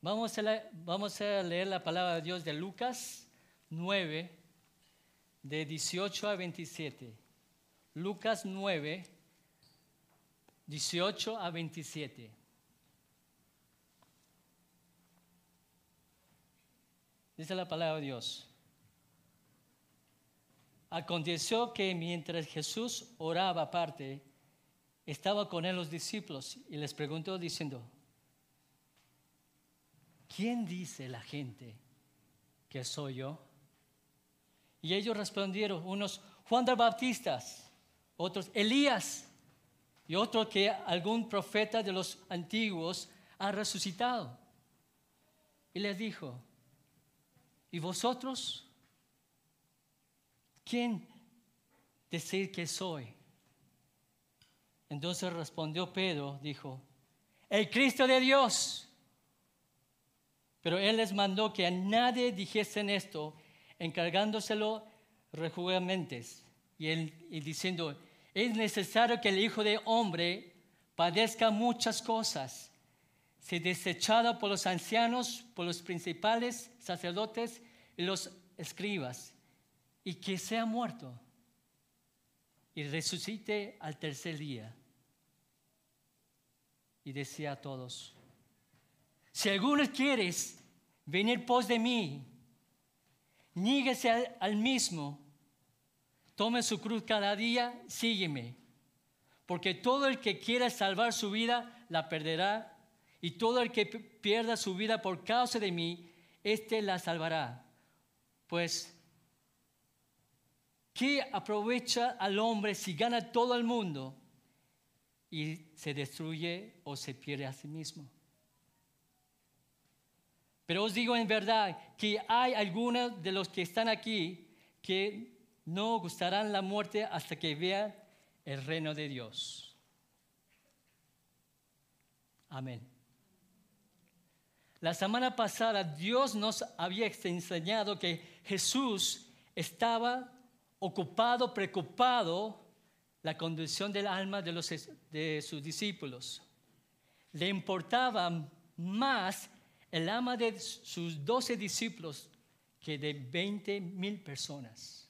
Vamos a, leer, vamos a leer la palabra de Dios de Lucas 9, de 18 a 27. Lucas 9, 18 a 27. Dice la palabra de Dios. Aconteció que mientras Jesús oraba aparte, estaba con él los discípulos y les preguntó diciendo, ¿quién dice la gente que soy yo? Y ellos respondieron, unos Juan de Bautistas, otros Elías y otro que algún profeta de los antiguos ha resucitado. Y les dijo, ¿y vosotros? ¿Quién decir que soy? Entonces respondió Pedro, dijo, el Cristo de Dios. Pero él les mandó que a nadie dijesen esto, encargándoselo rejugamente y, y diciendo, es necesario que el Hijo de Hombre padezca muchas cosas, se desechado por los ancianos, por los principales sacerdotes y los escribas, y que sea muerto y resucite al tercer día. Y decía a todos, si alguno quieres venir pos de mí, níguese al, mismo, tome su cruz cada día, sígueme. Porque todo el que quiera salvar su vida, la perderá. Y todo el que pierda su vida por causa de mí, éste la salvará. Pues, ¿qué aprovecha al hombre si gana todo el mundo y se destruye o se pierde a sí mismo? Pero os digo en verdad que hay algunos de los que están aquí que no gustarán la muerte hasta que vean el reino de Dios. Amén. La semana pasada Dios nos había enseñado que Jesús estaba ocupado, preocupado la condición del alma de, los, de sus discípulos. Le importaba más el alma de sus doce discípulos que de veinte mil personas.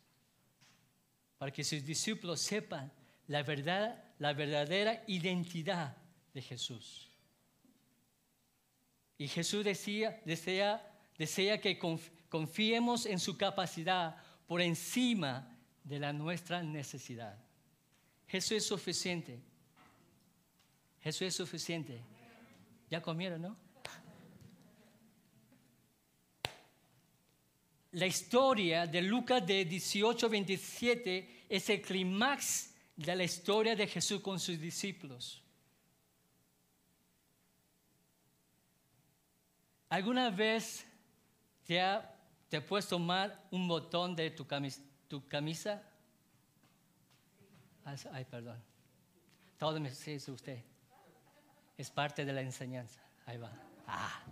Para que sus discípulos sepan la verdad, la verdadera identidad de Jesús. Y Jesús decía, desea, desea que confiemos en su capacidad por encima de la nuestra necesidad. Jesús es suficiente. Jesús es suficiente. ¿Ya comieron, no? La historia de Lucas de 18 27 es el clímax de la historia de Jesús con sus discípulos. ¿Alguna vez te ha, te puesto mal un botón de tu camisa? Tu camisa? Ay, perdón. Todo me dice usted. Es parte de la enseñanza. Ahí va. Ah.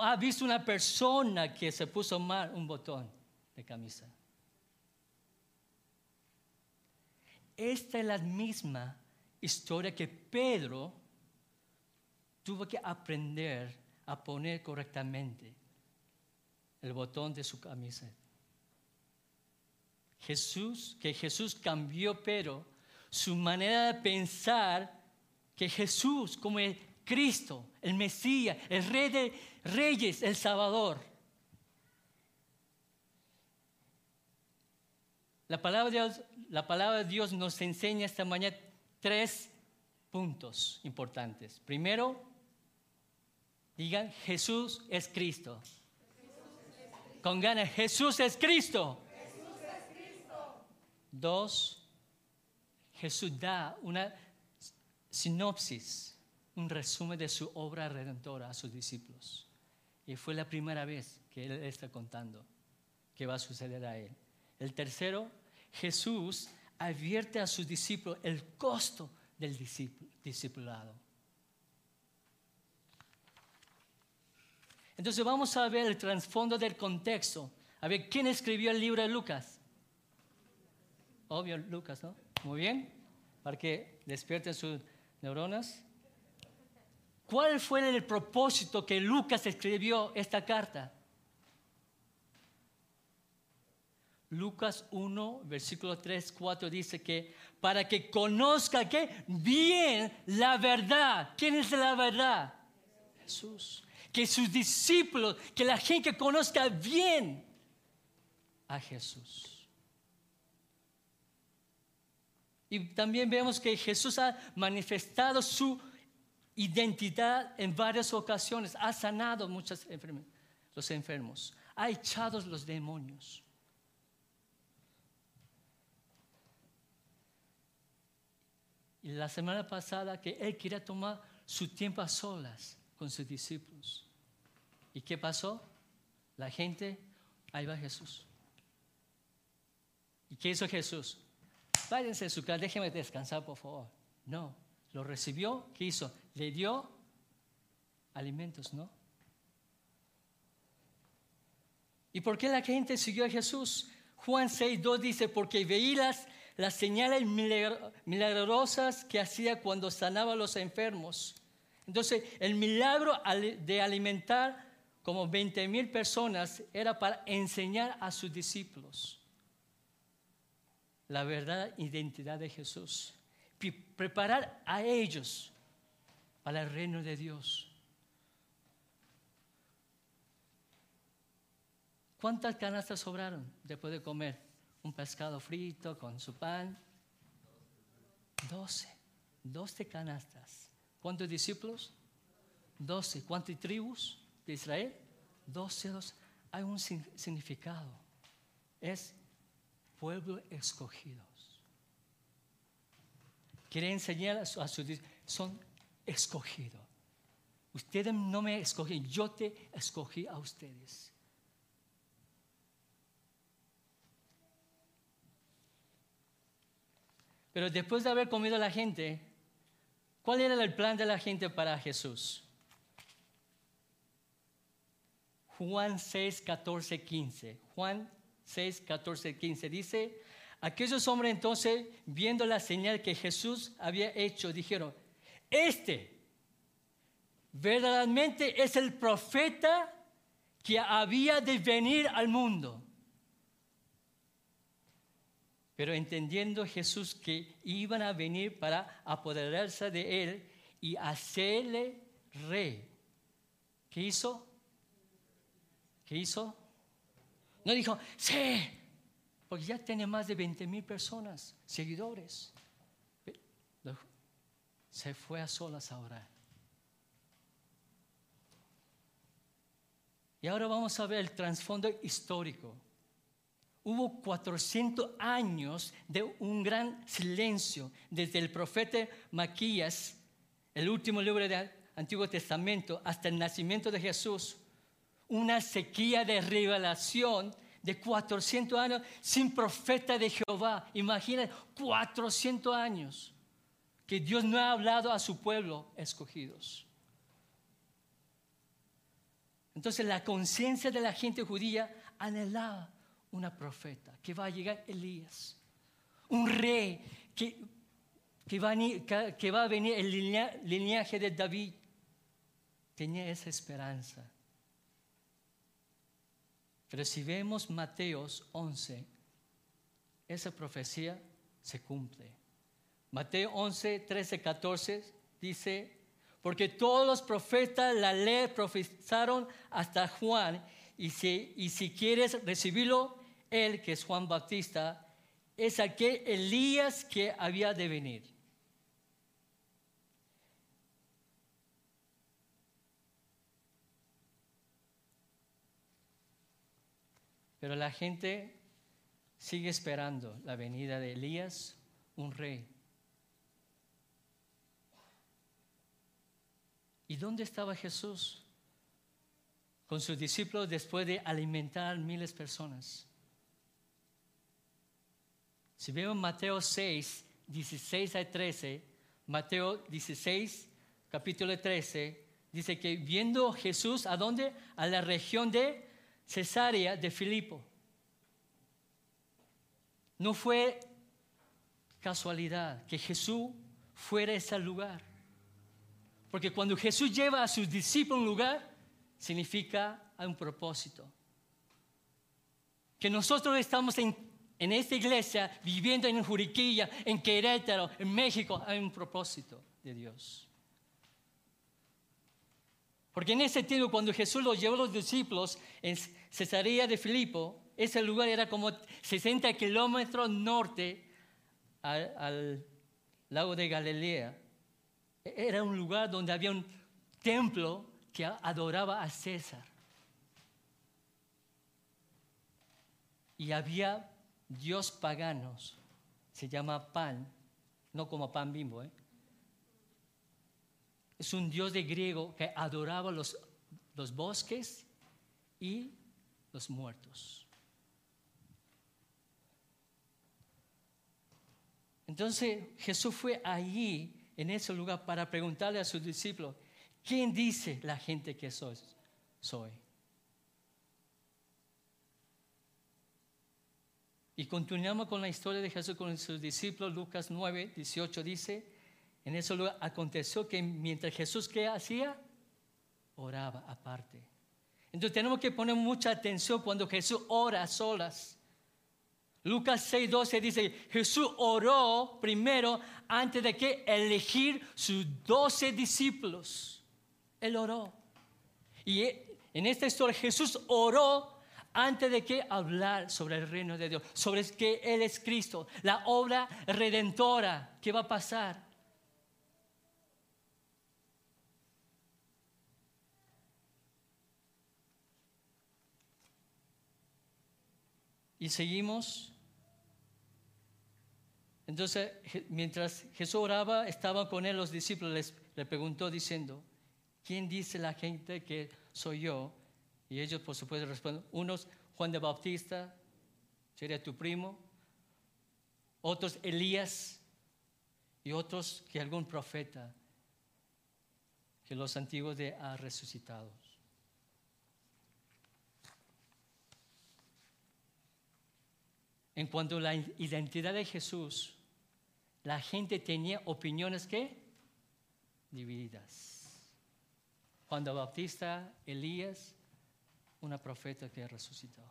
¿Ha visto una persona que se puso mal un botón de camisa? Esta es la misma historia que Pedro tuvo que aprender a poner correctamente el botón de su camisa. Jesús, que Jesús cambió, pero su manera de pensar que Jesús, como el Cristo, el Mesías, el Rey de Reyes, el Salvador. La palabra, de Dios, la palabra de Dios nos enseña esta mañana tres puntos importantes. Primero, Digan, Jesús es Cristo. Con ganas, Jesús es Cristo. Dos, Jesús da una sinopsis, un resumen de su obra redentora a sus discípulos. Y fue la primera vez que él está contando que va a suceder a él. El tercero, Jesús advierte a sus discípulos el costo del discipulado. Entonces vamos a ver el trasfondo del contexto. A ver, ¿quién escribió el libro de Lucas? Obvio, Lucas, ¿no? Muy bien, para que despierten sus neuronas. ¿Cuál fue el propósito que Lucas escribió esta carta? Lucas 1, versículo 3, 4 dice que para que conozca que bien la verdad. ¿Quién es la verdad? Jesús. Que sus discípulos, que la gente conozca bien a Jesús. Y también vemos que Jesús ha manifestado su identidad en varias ocasiones, ha sanado muchos los enfermos, ha echado los demonios. Y la semana pasada que él quería tomar su tiempo a solas con sus discípulos. ¿Y qué pasó? La gente, ahí va Jesús. ¿Y qué hizo Jesús? Váyanse a su casa, déjenme descansar, por favor. No, lo recibió, ¿qué hizo? Le dio alimentos, ¿no? ¿Y por qué la gente siguió a Jesús? Juan 6, 2 dice, porque veías las señales milagrosas que hacía cuando sanaba a los enfermos. Entonces, el milagro de alimentar como 20 mil personas era para enseñar a sus discípulos la verdad identidad de Jesús. Preparar a ellos para el reino de Dios. ¿Cuántas canastas sobraron después de comer? Un pescado frito con su pan. Doce. Doce canastas. ¿Cuántos discípulos? Doce. ¿Cuántas tribus de Israel? Doce. Hay un significado. Es pueblo escogidos. Quiere enseñar a sus son escogidos. Ustedes no me escogieron, yo te escogí a ustedes. Pero después de haber comido la gente, ¿cuál era el plan de la gente para Jesús? Juan 6, 14, 15. Juan 6, 14, 15 dice, aquellos hombres entonces, viendo la señal que Jesús había hecho, dijeron, este verdaderamente es el profeta que había de venir al mundo. Pero entendiendo Jesús que iban a venir para apoderarse de él y hacerle rey, ¿qué hizo? ¿Qué hizo? No dijo, sí, porque ya tiene más de 20 mil personas, seguidores. Se fue a solas a orar. Y ahora vamos a ver el trasfondo histórico. Hubo 400 años de un gran silencio desde el profeta Maquías, el último libro del Antiguo Testamento, hasta el nacimiento de Jesús una sequía de revelación de 400 años sin profeta de Jehová. Imagina 400 años que Dios no ha hablado a su pueblo escogidos. Entonces la conciencia de la gente judía anhelaba una profeta, que va a llegar Elías, un rey que, que, va, a, que va a venir el lineaje de David. Tenía esa esperanza. Pero si Mateos 11, esa profecía se cumple. Mateo 11, 13, 14 dice, porque todos los profetas la ley profetizaron hasta Juan, y si, y si quieres recibirlo, él, que es Juan Bautista, es aquel Elías que había de venir. Pero la gente sigue esperando la venida de Elías, un rey. ¿Y dónde estaba Jesús con sus discípulos después de alimentar miles de personas? Si vemos Mateo 6, 16 a 13, Mateo 16, capítulo 13, dice que viendo Jesús, ¿a dónde? A la región de Cesarea de Filipo. No fue casualidad que Jesús fuera a ese lugar. Porque cuando Jesús lleva a sus discípulos a un lugar, significa un propósito. Que nosotros estamos en, en esta iglesia viviendo en Juriquilla, en Querétaro, en México, hay un propósito de Dios. Porque en ese tiempo, cuando Jesús los llevó a los discípulos en Cesarea de Filipo, ese lugar era como 60 kilómetros norte al, al lago de Galilea. Era un lugar donde había un templo que adoraba a César. Y había dios paganos, se llama Pan, no como pan bimbo, ¿eh? Es un dios de griego que adoraba los, los bosques y los muertos. Entonces Jesús fue allí, en ese lugar, para preguntarle a sus discípulos, ¿quién dice la gente que soy? soy? Y continuamos con la historia de Jesús con sus discípulos. Lucas 9, 18 dice, en ese lugar aconteció que mientras Jesús ¿qué hacía? Oraba aparte. Entonces tenemos que poner mucha atención cuando Jesús ora a solas. Lucas 6, 12 dice, Jesús oró primero antes de que elegir sus doce discípulos. Él oró. Y en esta historia Jesús oró antes de que hablar sobre el reino de Dios, sobre que Él es Cristo, la obra redentora que va a pasar. Y seguimos. Entonces, mientras Jesús oraba, estaban con él los discípulos, les, le preguntó diciendo, ¿quién dice la gente que soy yo? Y ellos, por supuesto, responden, unos Juan de Bautista, sería tu primo, otros Elías y otros que algún profeta que los antiguos de ha resucitado. En cuanto a la identidad de Jesús, la gente tenía opiniones que divididas. Juan Bautista, Elías, una profeta que resucitó.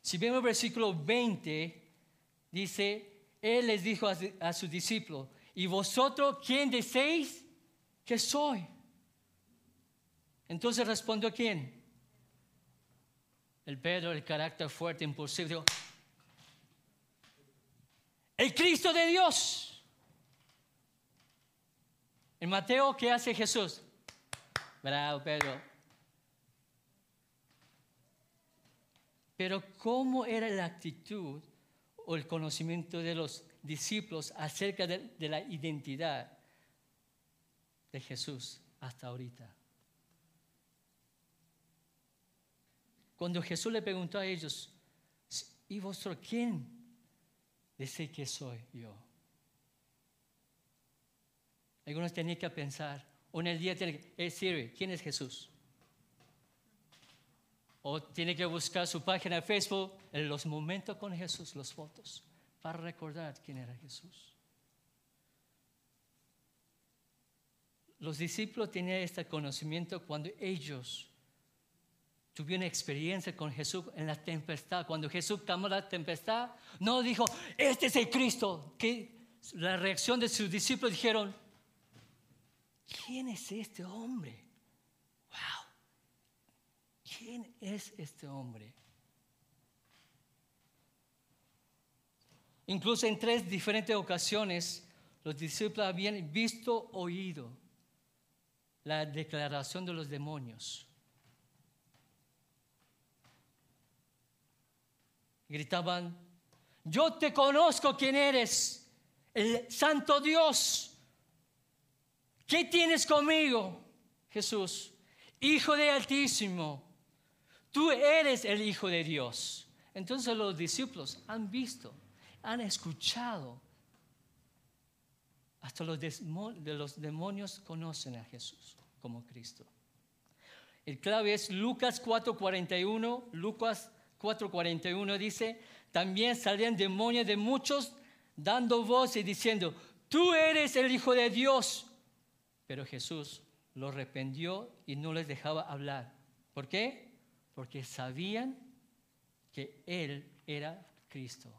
Si vemos el versículo 20, dice, Él les dijo a, sus discípulos, ¿y vosotros quién decéis que soy? Entonces respondió quién? El Pedro, el carácter fuerte, impulsivo, el Cristo de Dios. En Mateo, ¿qué hace Jesús? Bravo, Pedro. Pero ¿cómo era la actitud o el conocimiento de los discípulos acerca de, de la identidad de Jesús hasta ahorita? Cuando Jesús le preguntó a ellos, ¿y vosotros quién dice que soy yo? Algunos tenían que pensar, o en el día tiene que, hey ¿quién es Jesús? O tiene que buscar su página de Facebook en los momentos con Jesús, las fotos, para recordar quién era Jesús. Los discípulos tenían este conocimiento cuando ellos tuvieron experiencia con Jesús en la tempestad. Cuando Jesús calmó la tempestad, no dijo, este es el Cristo. La reacción de sus discípulos dijeron, ¿quién es este hombre? Wow. ¿Quién es este hombre? Incluso en tres diferentes ocasiones los discípulos habían visto, oído la declaración de los demonios. Gritaban, yo te conozco quién eres, el santo Dios. ¿Qué tienes conmigo, Jesús? Hijo de Altísimo, tú eres el Hijo de Dios. Entonces los discípulos han visto, han escuchado. Hasta los, los demonios conocen a Jesús como Cristo. El clave es Lucas 4:41, Lucas 4:41 dice, también salían demonios de muchos dando voz y diciendo, tú eres el Hijo de Dios. Pero Jesús los arrependió y no les dejaba hablar. ¿Por qué? Porque sabían que Él era Cristo,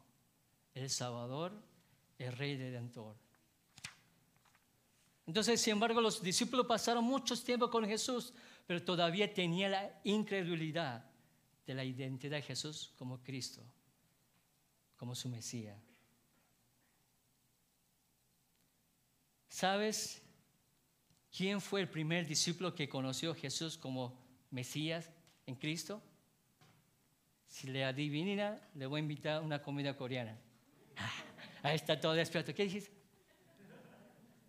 el Salvador, el Rey Redentor. Entonces, sin embargo, los discípulos pasaron mucho tiempo con Jesús, pero todavía tenía la incredulidad de la identidad de Jesús como Cristo, como su Mesías. ¿Sabes quién fue el primer discípulo que conoció a Jesús como Mesías en Cristo? Si le adivina, le voy a invitar a una comida coreana. Ahí está todo despierto. ¿Qué dices?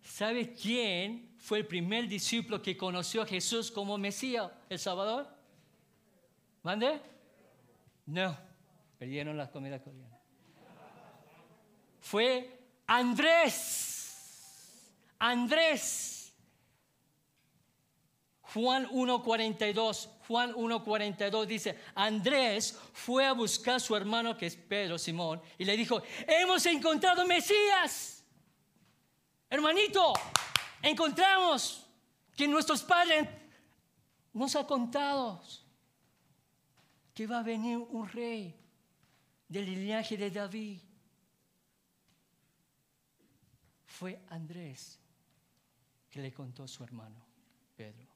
¿Sabe quién fue el primer discípulo que conoció a Jesús como Mesías, el Salvador? ¿Mande? No, perdieron la comida coreana. Fue Andrés. Andrés. Juan 1.42. Juan 1.42 dice, Andrés fue a buscar a su hermano que es Pedro Simón y le dijo, hemos encontrado Mesías. Hermanito, encontramos que nuestros padres nos han contado que va a venir un rey del linaje de David. Fue Andrés que le contó a su hermano Pedro.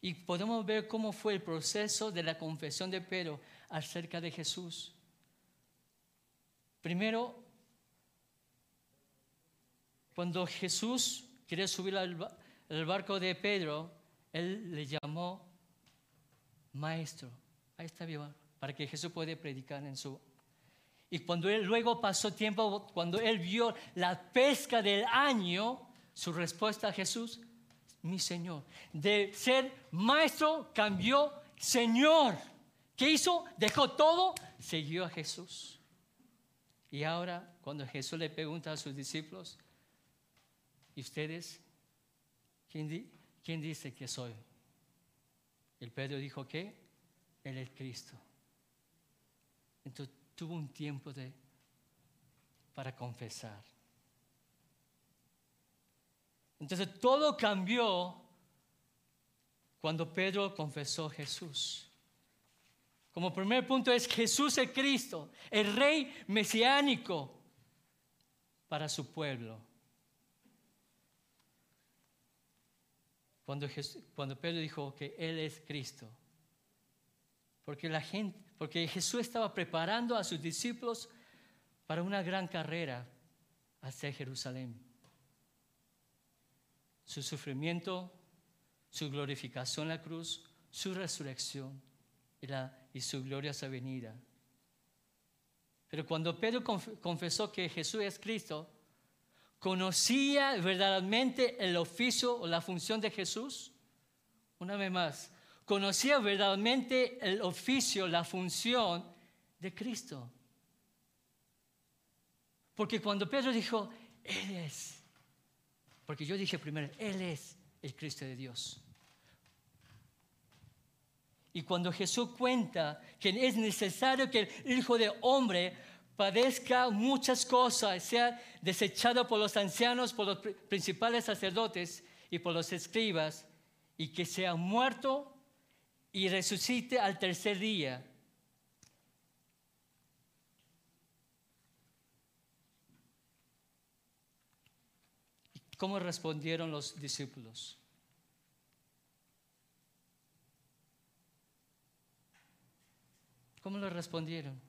Y podemos ver cómo fue el proceso de la confesión de Pedro acerca de Jesús. Primero, cuando Jesús quería subir al, barco de Pedro, él le llamó maestro. Ahí está viva, para que Jesús pueda predicar en su... Y cuando él luego pasó tiempo, cuando él vio la pesca del año, su respuesta a Jesús, mi Señor. De ser maestro cambió Señor. ¿Qué hizo? Dejó todo, siguió a Jesús. Y ahora, cuando Jesús le pregunta a sus discípulos, ¿Y ustedes? ¿Quién, ¿Quién, dice que soy? El Pedro dijo que Él es Cristo. Entonces tuvo un tiempo de, para confesar. Entonces todo cambió cuando Pedro confesó a Jesús. Como primer punto es Jesús es Cristo, el rey mesiánico para su pueblo. Cuando, Pedro dijo que Él es Cristo. Porque, la gente, porque Jesús estaba preparando a sus discípulos para una gran carrera hacia Jerusalén. Su sufrimiento, su glorificación en la cruz, su resurrección y, la, y su gloriosa venida. Pero cuando Pedro confesó que Jesús es Cristo, ¿Conocía verdaderamente el oficio o la función de Jesús? Una vez más, ¿conocía verdaderamente el oficio, la función de Cristo? Porque cuando Pedro dijo, Él es, porque yo dije primero, Él es el Cristo de Dios. Y cuando Jesús cuenta que es necesario que el Hijo de Hombre padezca muchas cosas, sea desechado por los ancianos, por los principales sacerdotes y por los escribas, y que sea muerto y resucite al tercer día. ¿Cómo respondieron los discípulos? ¿Cómo le respondieron?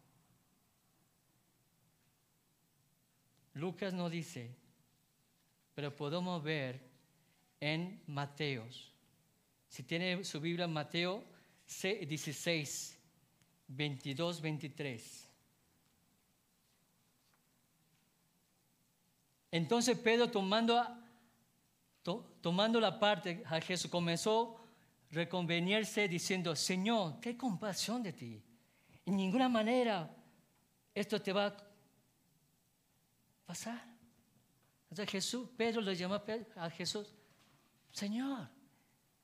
Lucas no dice, pero podemos ver en Mateos. Si tiene su Biblia, Mateo 16, 22, 23. Entonces Pedro tomando, tomando la parte a Jesús comenzó a reconvenirse diciendo, Señor, qué compasión de ti. En ninguna manera esto te va a pasar. Entonces Jesús, Pedro le llamó a Jesús, Señor,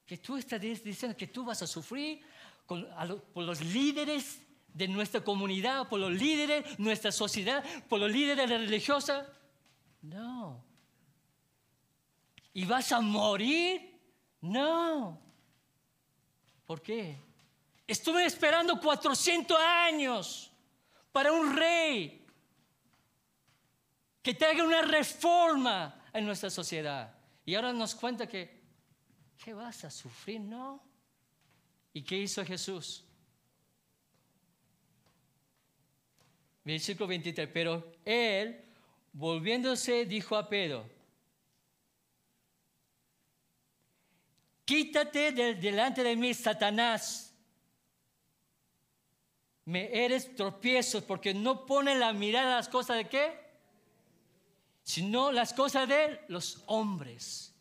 que tú estás diciendo que tú vas a sufrir por los líderes de nuestra comunidad, por los líderes de nuestra sociedad, por los líderes religiosos. No. ¿Y vas a morir? No. ¿Por qué? Estuve esperando 400 años para un rey que traiga una reforma en nuestra sociedad. Y ahora nos cuenta que, ¿qué vas a sufrir? No. ¿Y qué hizo Jesús? Versículo 23, pero él, volviéndose, dijo a Pedro, quítate delante de mí, Satanás. Me eres tropiezo porque no pone la mirada a las cosas de qué? Sino las cosas de los hombres.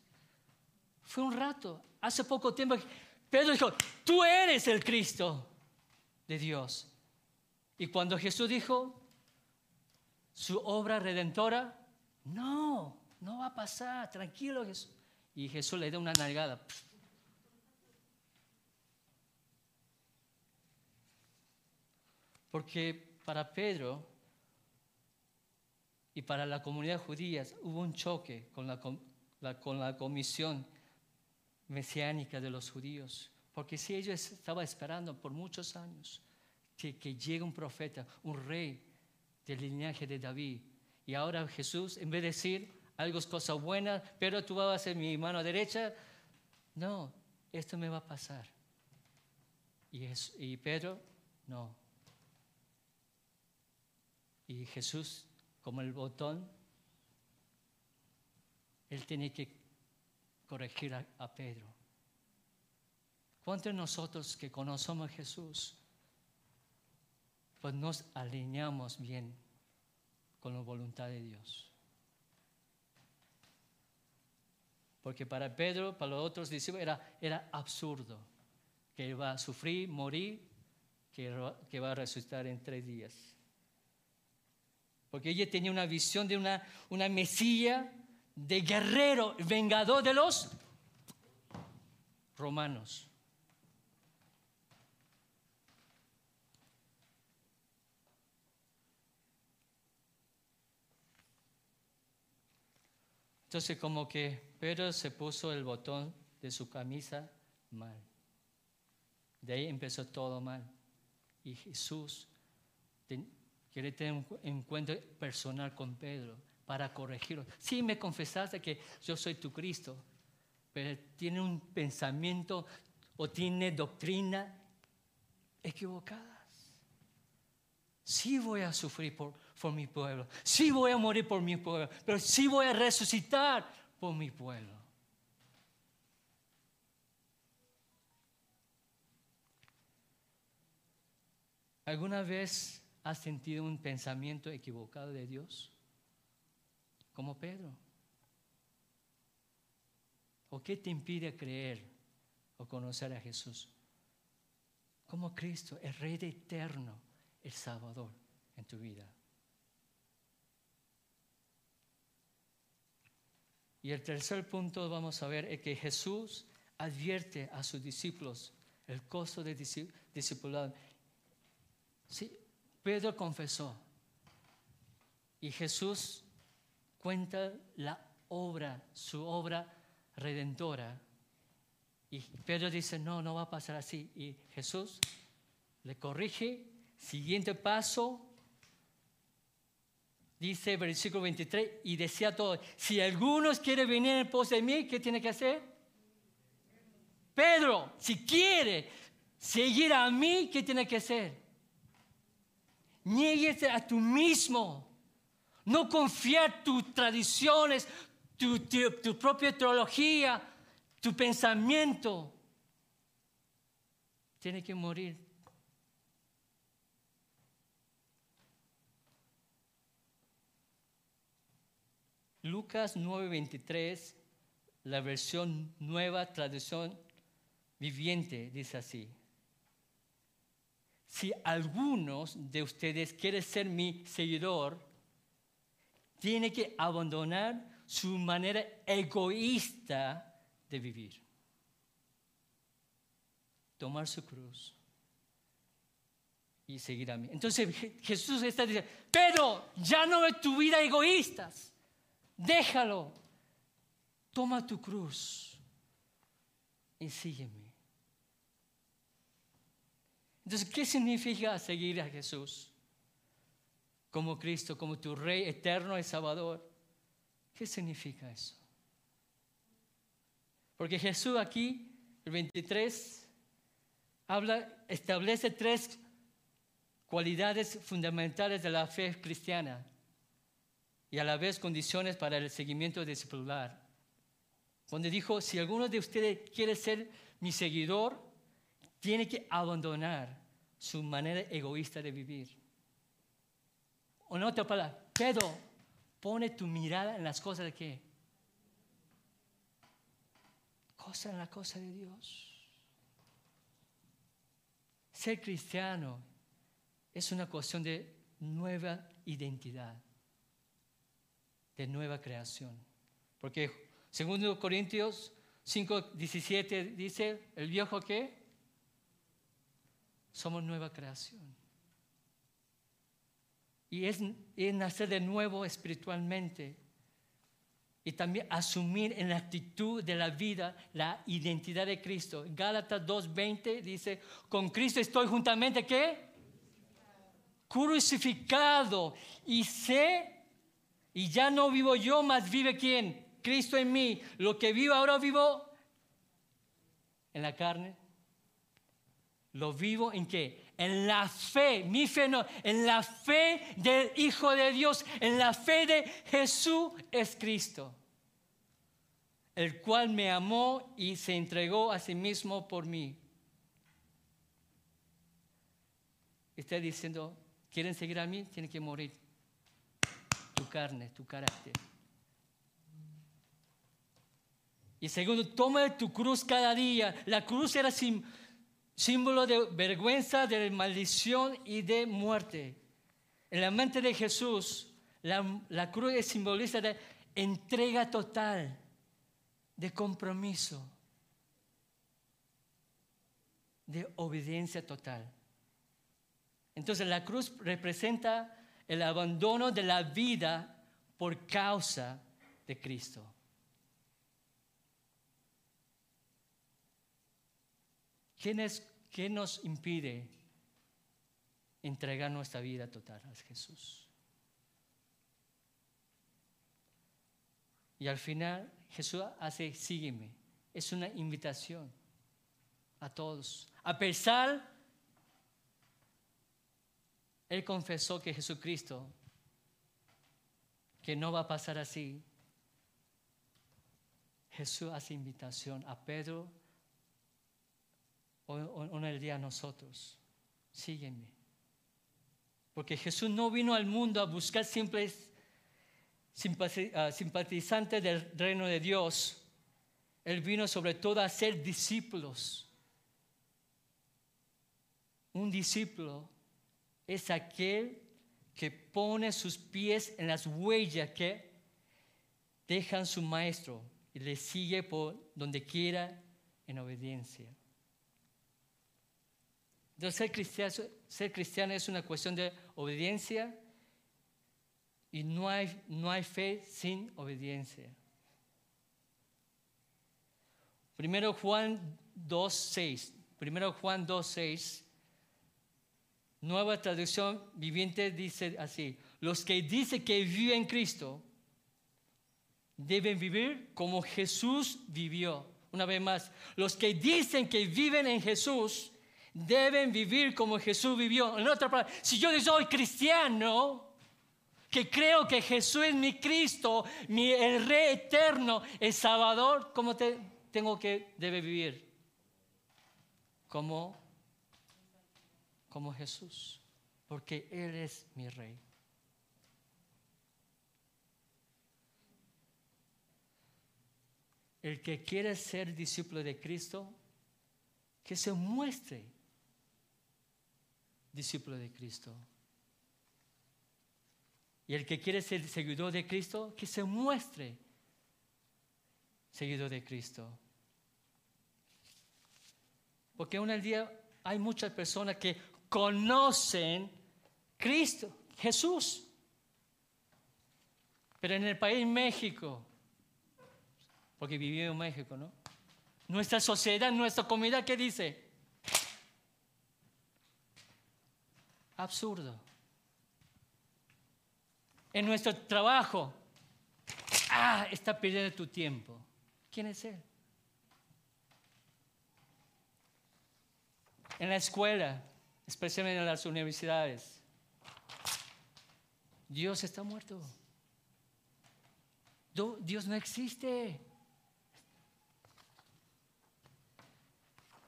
Fue un rato, hace poco tiempo, Pedro dijo, tú eres el Cristo de Dios. Y cuando Jesús dijo su obra redentora, no, no va a pasar, tranquilo Jesús. Y Jesús le da una nalgada. Porque para Pedro y para la comunidad judía hubo un choque con la, con la comisión mesiánica de los judíos. Porque si ellos estaban esperando por muchos años que, llegue un profeta, un rey del linaje de David. Y ahora Jesús, en vez de decir algo es cosa buena, pero tú vas a ser mi mano derecha, no, esto me va a pasar. Y, y Pedro, no. Y Jesús, como el botón, él tiene que corregir a, Pedro. ¿Cuántos de nosotros que conocemos a Jesús pues nos alineamos bien con la voluntad de Dios. Porque para Pedro, para los otros discípulos, era, era absurdo que va a sufrir, morir, que va a resucitar en tres días. Porque ella tenía una visión de una, una mesilla de guerrero, vengador de los romanos. Entonces como que Pedro se puso el botón de su camisa mal. De ahí empezó todo mal. Y Jesús quiere tener un encuentro personal con Pedro para corregirlo. Sí me confesaste que yo soy tu Cristo, pero tiene un pensamiento o tiene doctrina equivocada. Sí voy a sufrir por, por mi pueblo, sí voy a morir por mi pueblo, pero sí voy a resucitar por mi pueblo. ¿Alguna vez has sentido un pensamiento equivocado de Dios? Como Pedro. ¿O qué te impide creer o conocer a Jesús? Como Cristo, el Rey eterno, el Salvador en tu vida. Y el tercer punto vamos a ver es que Jesús advierte a sus discípulos el costo de discipulado. Sí, Pedro confesó y Jesús cuenta la obra, su obra redentora. Y Pedro dice, no, no va a pasar así. Y Jesús le corrige. Siguiente paso, dice versículo 23, y decía todo, si algunos quiere venir en pos de mí, ¿qué tiene que hacer? Pedro, si quiere seguir a mí, ¿qué tiene que hacer? Niéguese a tú mismo. No confiar tus tradiciones, tu, tu propia teología, tu pensamiento. Tiene que morir Lucas 9:23, la versión nueva traducción viviente, dice así. Si algunos de ustedes quieren ser mi seguidor, tiene que abandonar su manera egoísta de vivir. Tomar su cruz y seguir a mí. Entonces Jesús está diciendo, pero ya no es tu vida egoístas, déjalo, toma tu cruz y sígueme. Entonces, ¿qué significa seguir a Jesús? Como Cristo, como tu Rey eterno y Salvador. ¿Qué significa eso? Porque Jesús aquí, el 23, habla, establece tres cualidades fundamentales de la fe cristiana y a la vez condiciones para el seguimiento discipular donde dijo, si alguno de ustedes quiere ser mi seguidor, tiene que abandonar su manera egoísta de vivir. O en otra palabra, Pedro, pone tu mirada en las cosas de qué? Cosa en la cosa de Dios. Ser cristiano es una cuestión de nueva identidad, de nueva creación. Porque Segundo Corintios 5, 17 dice, ¿el viejo qué? Somos nueva creación. Y es, nacer de nuevo espiritualmente. Y también asumir en la actitud de la vida la identidad de Cristo. Gálatas 2.20 dice, con Cristo estoy juntamente qué? Crucificado. Y sé, y ya no vivo yo, más vive quién? Cristo en mí, lo que vivo ahora vivo en la carne. Lo vivo en qué? En la fe, mi fe no, en la fe del Hijo de Dios, en la fe de Jesús es Cristo, el cual me amó y se entregó a sí mismo por mí. Está diciendo, ¿quieren seguir a mí? Tienen que morir. Tu carne, tu carácter. Y segundo, toma tu cruz cada día. La cruz era símbolo de vergüenza, de maldición y de muerte. En la mente de Jesús, la, la cruz es simboliza de entrega total, de compromiso, de obediencia total. Entonces la cruz representa el abandono de la vida por causa de Cristo. ¿Qué, nos impide entregar nuestra vida total a Jesús? Y al final Jesús hace, sígueme. Es una invitación a todos. A pesar, Él confesó que Jesucristo, que no va a pasar así. Jesús hace invitación a Pedro en el día a nosotros. Sígueme. Porque Jesús no vino al mundo a buscar simples ah, simpatizantes del reino de Dios. Él vino sobre todo a ser discípulos. Un discípulo es aquel que pone sus pies en las huellas que dejan su maestro y le sigue por donde quiera en obediencia. Entonces, ser cristiano, ser cristiano es una cuestión de obediencia y no hay, fe sin obediencia. Primero Juan 2.6. Primero Juan 2.6. Nueva traducción viviente dice así. Los que dicen que viven en Cristo deben vivir como Jesús vivió. Una vez más, los que dicen que viven en Jesús deben vivir como Jesús vivió. En otra palabra, si yo soy cristiano, que creo que Jesús es mi Cristo, mi, el Rey eterno, el Salvador, ¿cómo te, tengo que debe vivir? Como, como Jesús, porque Él es mi Rey. El que quiere ser discípulo de Cristo, que se muestre discípulo de Cristo. Y el que quiere ser seguidor de Cristo, que se muestre seguidor de Cristo. Porque hoy en día hay muchas personas que conocen Cristo, Jesús. Pero en el país México, porque viví en México, ¿no? Nuestra sociedad, nuestra comunidad, ¿qué dice? Absurdo. En nuestro trabajo, ah, está perdiendo tu tiempo. ¿Quién es Él? En la escuela, especialmente en las universidades, Dios está muerto. Dios no existe.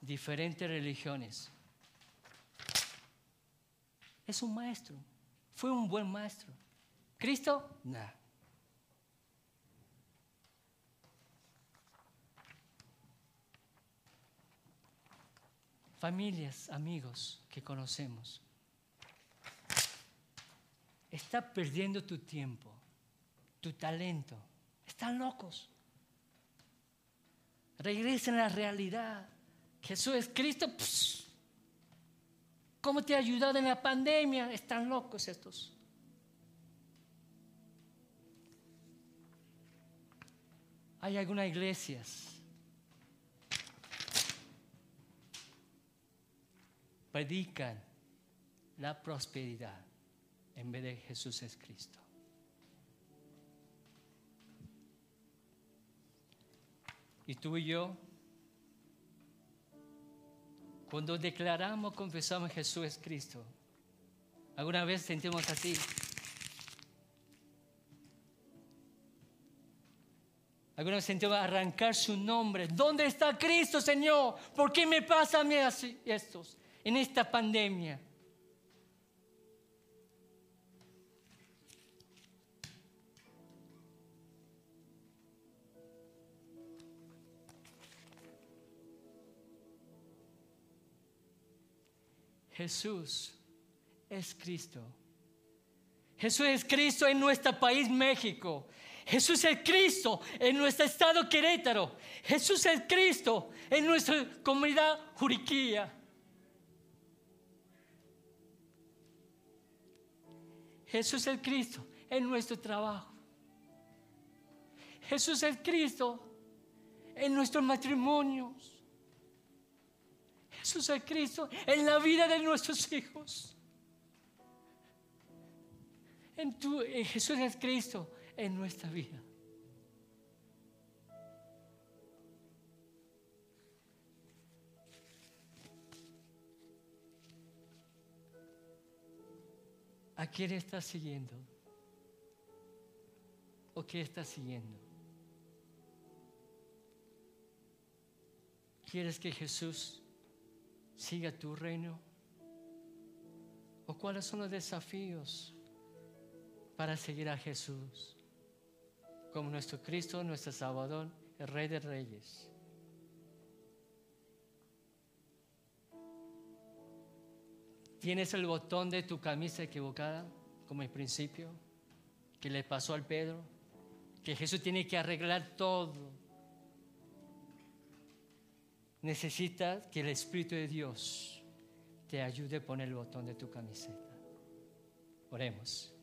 Diferentes religiones. Es un maestro. Fue un buen maestro. Cristo, nada. Familias, amigos que conocemos. Está perdiendo tu tiempo, tu talento están locos. Regresen a la realidad. Jesús es Cristo. ¿Cómo te ha ayudado en la pandemia? Están locos estos. Hay algunas iglesias predican la prosperidad en vez de Jesús es Cristo. Y tú y yo, cuando declaramos, confesamos Jesús es Cristo, ¿alguna vez sentimos así? ¿Alguna vez sentimos arrancar su nombre? ¿Dónde está Cristo, Señor? ¿Por qué me pasa a mí así estos en esta pandemia? Jesús es Cristo. Jesús es Cristo en nuestro país México. Jesús es Cristo en nuestro estado Querétaro. Jesús es Cristo en nuestra comunidad Juriquilla. Jesús es Cristo en nuestro trabajo. Jesús es Cristo en nuestros matrimonios. Jesús es Cristo en la vida de nuestros hijos. En tu, Jesús es Cristo en nuestra vida. ¿A quién estás siguiendo? ¿O qué estás siguiendo? ¿Quieres que Jesús siga tu reino? ¿O cuáles son los desafíos para seguir a Jesús como nuestro Cristo, nuestro Salvador, el Rey de Reyes? ¿Tienes el botón de tu camisa equivocada, como en principio, que le pasó al Pedro? Que Jesús tiene que arreglar todo necesitas que el Espíritu de Dios te ayude a poner el botón de tu camiseta. Oremos.